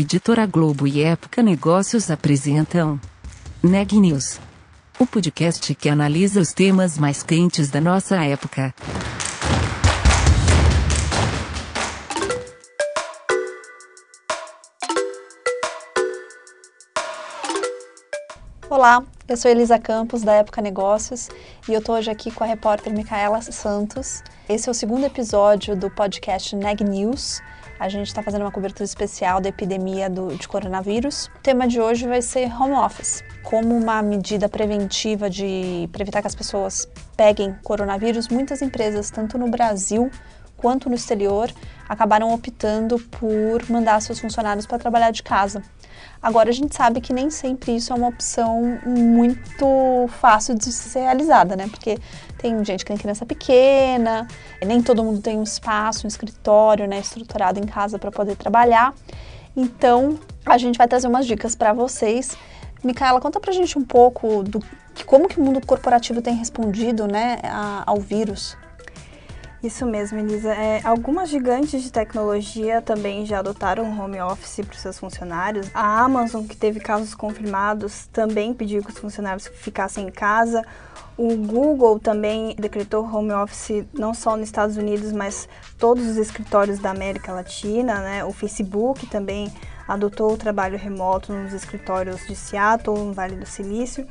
Editora Globo e Época Negócios apresentam Neg News, o podcast que analisa os temas mais quentes da nossa época. Olá, eu sou Elisa Campos, da Época Negócios, e eu estou hoje aqui com a repórter Micaela Santos. Esse é o segundo episódio do podcast Neg News. A gente está fazendo uma cobertura especial da epidemia do, de coronavírus. O tema de hoje vai ser home office. Como uma medida preventiva de para evitar que as pessoas peguem coronavírus, muitas empresas, tanto no Brasil quanto no exterior, acabaram optando por mandar seus funcionários para trabalhar de casa. Agora a gente sabe que nem sempre isso é uma opção muito fácil de ser realizada, né? Porque tem gente que tem criança pequena, nem todo mundo tem um espaço, um escritório, né, estruturado em casa para poder trabalhar. Então, a gente vai trazer umas dicas para vocês. Micaela, conta pra gente um pouco do como que o mundo corporativo tem respondido, né, a, ao vírus. Isso mesmo, Elisa. É, algumas gigantes de tecnologia também já adotaram home office para os seus funcionários. A Amazon, que teve casos confirmados, também pediu que os funcionários ficassem em casa. O Google também decretou home office não só nos Estados Unidos, mas todos os escritórios da América Latina. Né? O Facebook também adotou o trabalho remoto nos escritórios de Seattle, no Vale do Silício.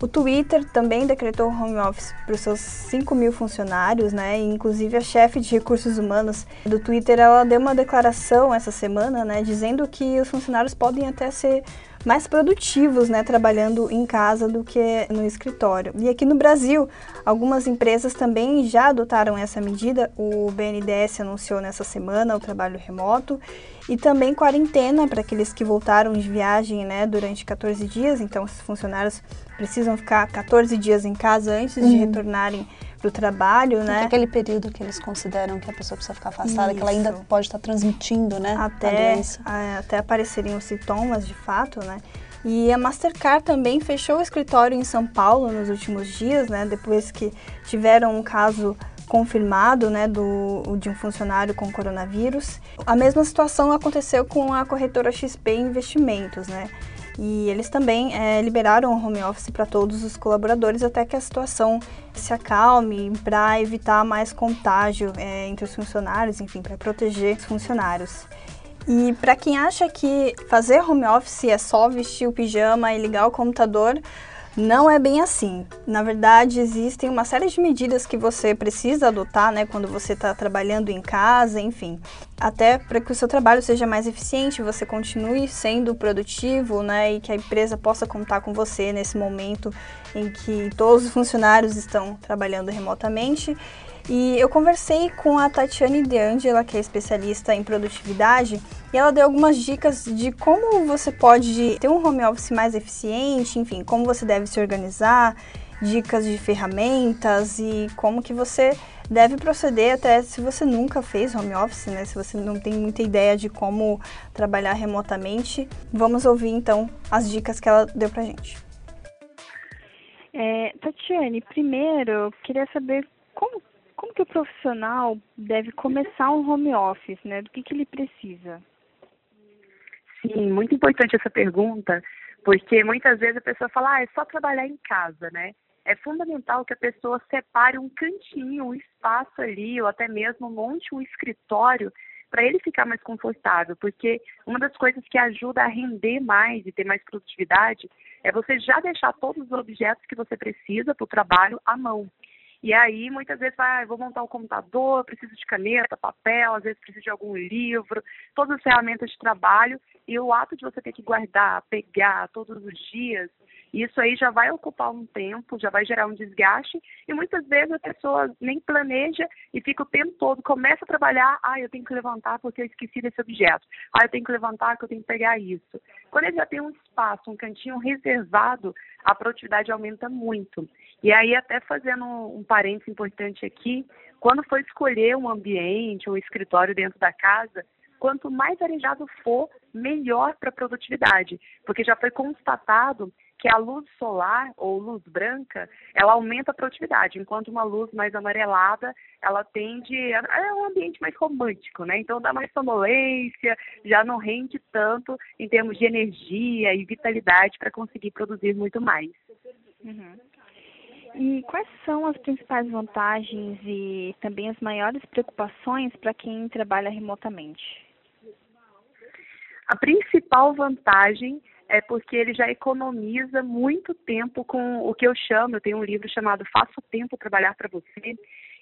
O Twitter também decretou home office para os seus 5 mil funcionários, né? Inclusive a chefe de recursos humanos do Twitter, ela deu uma declaração essa semana, né? Dizendo que os funcionários podem até ser mais produtivos, né, trabalhando em casa do que no escritório. E aqui no Brasil, algumas empresas também já adotaram essa medida. O BNDES anunciou nessa semana o trabalho remoto e também quarentena para aqueles que voltaram de viagem, né, durante 14 dias. Então, esses funcionários precisam ficar 14 dias em casa antes uhum. de retornarem para o trabalho, né? É aquele período que eles consideram que a pessoa precisa ficar afastada, Isso. que ela ainda pode estar transmitindo, né? Até, a, até aparecerem os sintomas de fato, né? E a Mastercard também fechou o escritório em São Paulo nos últimos dias, né? Depois que tiveram um caso confirmado, né, do, de um funcionário com coronavírus. A mesma situação aconteceu com a corretora XP Investimentos, né? E eles também é, liberaram o home office para todos os colaboradores até que a situação se acalme para evitar mais contágio é, entre os funcionários, enfim, para proteger os funcionários. E para quem acha que fazer home office é só vestir o pijama e ligar o computador, não é bem assim. Na verdade, existem uma série de medidas que você precisa adotar, né, quando você está trabalhando em casa, enfim, até para que o seu trabalho seja mais eficiente, você continue sendo produtivo, né, e que a empresa possa contar com você nesse momento em que todos os funcionários estão trabalhando remotamente. E eu conversei com a Tatiane De Angela, que é especialista em produtividade, e ela deu algumas dicas de como você pode ter um home office mais eficiente, enfim, como você deve se organizar, dicas de ferramentas e como que você deve proceder até se você nunca fez home office, né? Se você não tem muita ideia de como trabalhar remotamente, vamos ouvir então as dicas que ela deu pra gente. É, Tatiane, primeiro, queria saber como como que o profissional deve começar um home office, né? Do que, que ele precisa? Sim, muito importante essa pergunta, porque muitas vezes a pessoa fala, ah, é só trabalhar em casa, né? É fundamental que a pessoa separe um cantinho, um espaço ali, ou até mesmo monte um escritório para ele ficar mais confortável, porque uma das coisas que ajuda a render mais e ter mais produtividade é você já deixar todos os objetos que você precisa para o trabalho à mão. E aí, muitas vezes, vai, ah, vou montar um computador, preciso de caneta, papel, às vezes preciso de algum livro, todas as ferramentas de trabalho, e o ato de você ter que guardar, pegar todos os dias, isso aí já vai ocupar um tempo, já vai gerar um desgaste, e muitas vezes a pessoa nem planeja e fica o tempo todo, começa a trabalhar, ah, eu tenho que levantar porque eu esqueci desse objeto, ah, eu tenho que levantar porque eu tenho que pegar isso. Quando ele já tem um espaço, um cantinho reservado, a produtividade aumenta muito. E aí, até fazendo um parênteses importante aqui, quando for escolher um ambiente, um escritório dentro da casa, quanto mais arejado for, melhor para a produtividade, porque já foi constatado que a luz solar ou luz branca, ela aumenta a produtividade, enquanto uma luz mais amarelada, ela tende a, é um ambiente mais romântico, né? Então dá mais sonolência, já não rende tanto em termos de energia e vitalidade para conseguir produzir muito mais. Uhum. E quais são as principais vantagens e também as maiores preocupações para quem trabalha remotamente? A principal vantagem é porque ele já economiza muito tempo com o que eu chamo, eu tenho um livro chamado Faça o Tempo Trabalhar para Você,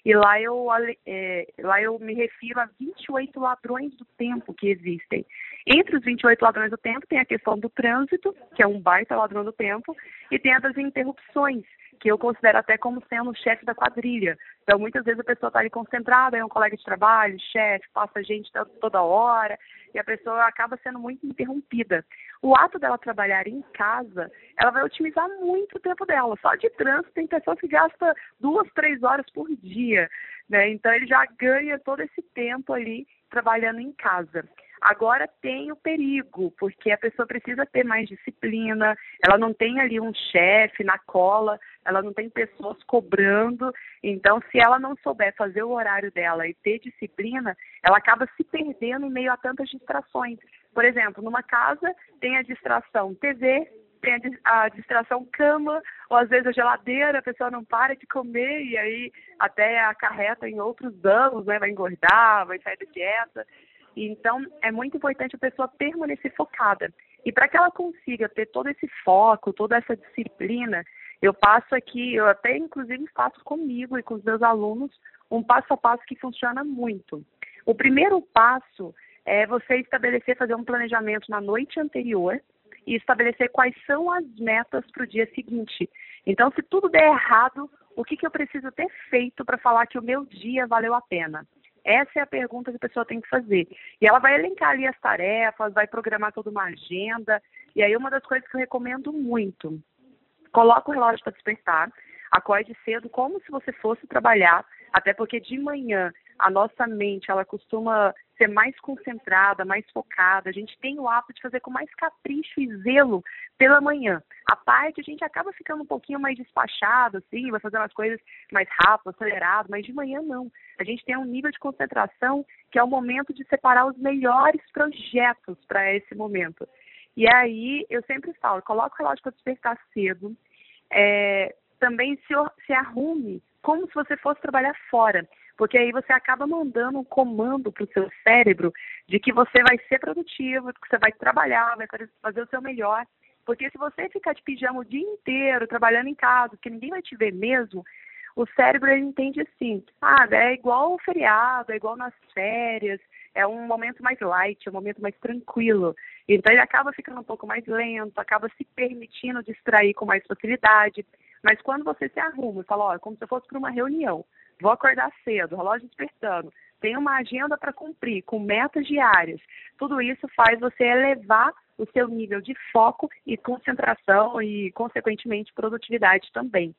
e lá eu, é, lá eu me refiro a 28 ladrões do tempo que existem. Entre os 28 ladrões do tempo tem a questão do trânsito, que é um baita ladrão do tempo, e tem a das interrupções, que eu considero até como sendo o chefe da quadrilha. Então, muitas vezes a pessoa está ali concentrada, é um colega de trabalho, chefe, passa gente toda hora, e a pessoa acaba sendo muito interrompida. O ato dela trabalhar em casa, ela vai otimizar muito o tempo dela. Só de trânsito tem pessoas que gastam duas, três horas por dia, né? Então, ele já ganha todo esse tempo ali trabalhando em casa. Agora tem o perigo, porque a pessoa precisa ter mais disciplina, ela não tem ali um chefe na cola, ela não tem pessoas cobrando. Então, se ela não souber fazer o horário dela e ter disciplina, ela acaba se perdendo em meio a tantas distrações. Por exemplo, numa casa tem a distração TV, tem a distração cama, ou às vezes a geladeira, a pessoa não para de comer e aí até acarreta em outros danos, né? Vai engordar, vai sair da dieta. Então, é muito importante a pessoa permanecer focada. E para que ela consiga ter todo esse foco, toda essa disciplina, eu passo aqui, eu até inclusive faço comigo e com os meus alunos um passo a passo que funciona muito. O primeiro passo é você estabelecer, fazer um planejamento na noite anterior e estabelecer quais são as metas para o dia seguinte. Então, se tudo der errado, o que, que eu preciso ter feito para falar que o meu dia valeu a pena? Essa é a pergunta que a pessoa tem que fazer. E ela vai elencar ali as tarefas, vai programar toda uma agenda. E aí, uma das coisas que eu recomendo muito: coloca o relógio para despertar, acorde cedo, como se você fosse trabalhar, até porque de manhã a nossa mente ela costuma ser mais concentrada, mais focada. A gente tem o hábito de fazer com mais capricho e zelo pela manhã. A parte a gente acaba ficando um pouquinho mais despachado, assim, vai fazendo as coisas mais rápido, acelerado, mas de manhã não. A gente tem um nível de concentração que é o momento de separar os melhores projetos para esse momento. E aí eu sempre falo, coloca o relógio para despertar cedo. É, também se, se arrume como se você fosse trabalhar fora porque aí você acaba mandando um comando para o seu cérebro de que você vai ser produtivo, que você vai trabalhar, vai fazer o seu melhor. Porque se você ficar de pijama o dia inteiro, trabalhando em casa, que ninguém vai te ver mesmo, o cérebro ele entende assim, ah, é igual o feriado, é igual nas férias, é um momento mais light, é um momento mais tranquilo. Então ele acaba ficando um pouco mais lento, acaba se permitindo distrair com mais facilidade. Mas quando você se arruma e fala, ó, é como se eu fosse para uma reunião, vou acordar cedo, relógio despertando, tenho uma agenda para cumprir, com metas diárias. Tudo isso faz você elevar o seu nível de foco e concentração e, consequentemente, produtividade também.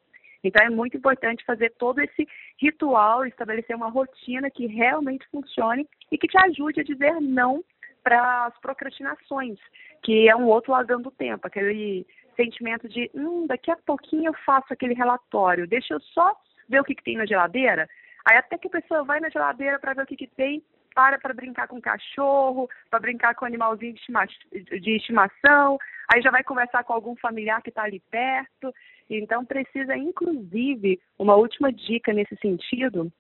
Então, é muito importante fazer todo esse ritual, estabelecer uma rotina que realmente funcione e que te ajude a dizer não para as procrastinações, que é um outro ladrão do tempo, aquele sentimento de, hum, daqui a pouquinho eu faço aquele relatório, deixa eu só ver o que, que tem na geladeira. Aí até que a pessoa vai na geladeira para ver o que, que tem, para para brincar com cachorro, para brincar com animalzinho de, estima, de estimação, aí já vai conversar com algum familiar que está ali perto. Então precisa, inclusive, uma última dica nesse sentido,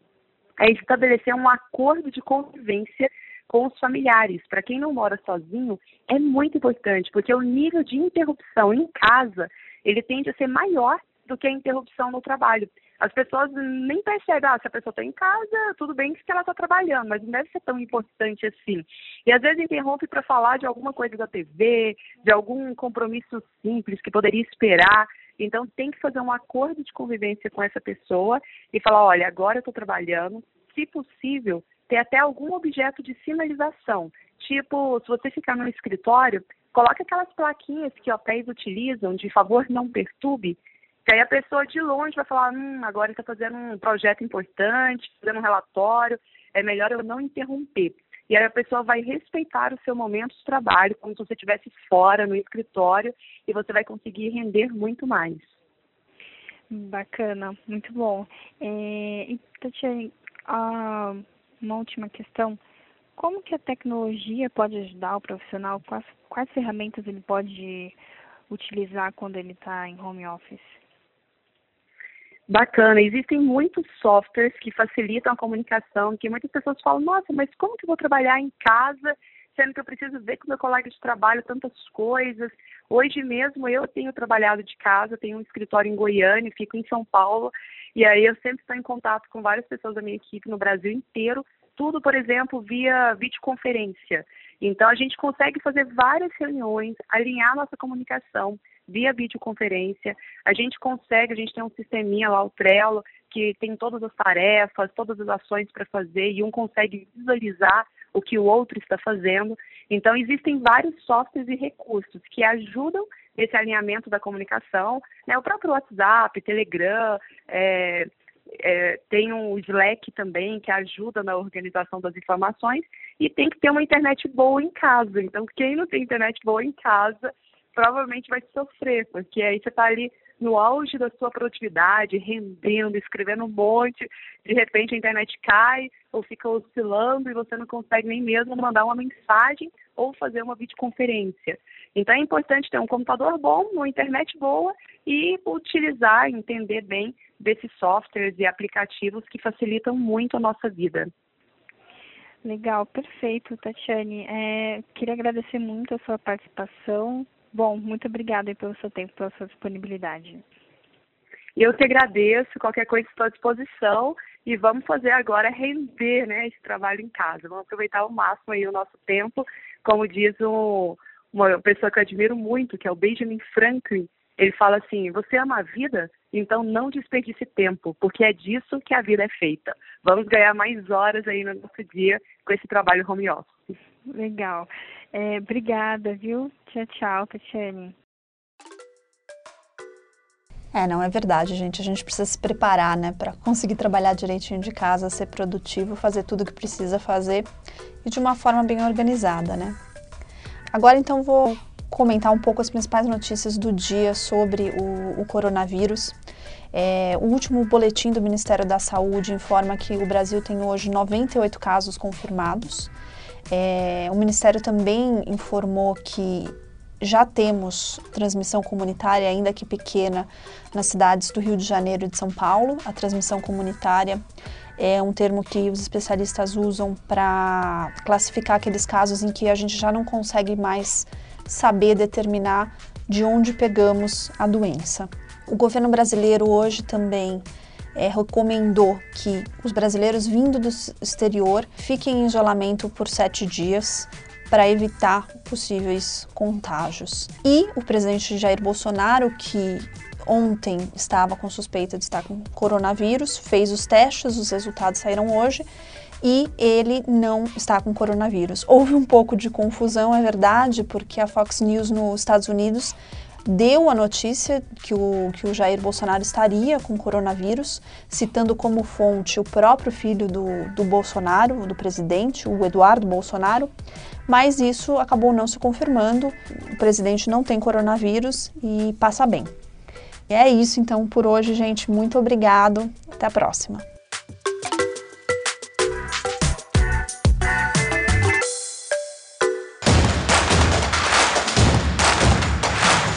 é estabelecer um acordo de convivência com os familiares. Para quem não mora sozinho, é muito importante, porque o nível de interrupção em casa, ele tende a ser maior do que a interrupção no trabalho. As pessoas nem percebem, ah, se a pessoa está em casa, tudo bem que ela está trabalhando, mas não deve ser tão importante assim. E às vezes interrompe para falar de alguma coisa da TV, de algum compromisso simples que poderia esperar. Então tem que fazer um acordo de convivência com essa pessoa e falar, olha, agora eu estou trabalhando, se possível, ter até algum objeto de sinalização. Tipo, se você ficar no escritório, coloque aquelas plaquinhas que hotéis utilizam de favor não perturbe, que aí a pessoa de longe vai falar, hum, agora está fazendo um projeto importante, fazendo um relatório, é melhor eu não interromper. e aí a pessoa vai respeitar o seu momento de trabalho, como se você estivesse fora, no escritório, e você vai conseguir render muito mais. Bacana, muito bom. É, e, Tatiane, uma última questão. Como que a tecnologia pode ajudar o profissional? Quais, quais ferramentas ele pode utilizar quando ele está em home office? Bacana, existem muitos softwares que facilitam a comunicação, que muitas pessoas falam, nossa, mas como que eu vou trabalhar em casa, sendo que eu preciso ver com meu colega de trabalho tantas coisas. Hoje mesmo eu tenho trabalhado de casa, tenho um escritório em Goiânia, fico em São Paulo, e aí eu sempre estou em contato com várias pessoas da minha equipe no Brasil inteiro, tudo, por exemplo, via videoconferência. Então a gente consegue fazer várias reuniões, alinhar nossa comunicação, via videoconferência. A gente consegue, a gente tem um sisteminha lá, o Trello, que tem todas as tarefas, todas as ações para fazer e um consegue visualizar o que o outro está fazendo. Então, existem vários softwares e recursos que ajudam esse alinhamento da comunicação. Né? O próprio WhatsApp, Telegram, é, é, tem um Slack também que ajuda na organização das informações e tem que ter uma internet boa em casa. Então, quem não tem internet boa em casa provavelmente vai sofrer, porque aí você está ali no auge da sua produtividade, rendendo, escrevendo um monte, de repente a internet cai ou fica oscilando e você não consegue nem mesmo mandar uma mensagem ou fazer uma videoconferência. Então é importante ter um computador bom, uma internet boa e utilizar, entender bem desses softwares e aplicativos que facilitam muito a nossa vida. Legal, perfeito, Tatiane. É, queria agradecer muito a sua participação. Bom, muito obrigada pelo seu tempo, pela sua disponibilidade. Eu te agradeço, qualquer coisa estou à disposição e vamos fazer agora render né, esse trabalho em casa. Vamos aproveitar ao máximo aí o nosso tempo, como diz um, uma pessoa que eu admiro muito, que é o Benjamin Franklin. Ele fala assim: você ama a vida? Então não desperdice tempo, porque é disso que a vida é feita. Vamos ganhar mais horas aí no nosso dia com esse trabalho home office. Legal. É, obrigada, viu? Tchau, tchau, Tatiane. É, não é verdade, gente. A gente precisa se preparar, né, para conseguir trabalhar direitinho de casa, ser produtivo, fazer tudo o que precisa fazer e de uma forma bem organizada, né? Agora, então, vou comentar um pouco as principais notícias do dia sobre o, o coronavírus. É, o último boletim do Ministério da Saúde informa que o Brasil tem hoje 98 casos confirmados. É, o Ministério também informou que já temos transmissão comunitária, ainda que pequena, nas cidades do Rio de Janeiro e de São Paulo. A transmissão comunitária é um termo que os especialistas usam para classificar aqueles casos em que a gente já não consegue mais saber determinar de onde pegamos a doença. O governo brasileiro hoje também é, recomendou que os brasileiros vindo do exterior fiquem em isolamento por sete dias para evitar possíveis contágios. E o presidente Jair Bolsonaro, que ontem estava com suspeita de estar com coronavírus, fez os testes, os resultados saíram hoje e ele não está com coronavírus. Houve um pouco de confusão, é verdade, porque a Fox News nos Estados Unidos deu a notícia que o, que o Jair Bolsonaro estaria com coronavírus, citando como fonte o próprio filho do, do Bolsonaro, do presidente, o Eduardo Bolsonaro, mas isso acabou não se confirmando. O presidente não tem coronavírus e passa bem. E é isso então por hoje, gente. Muito obrigado. Até a próxima.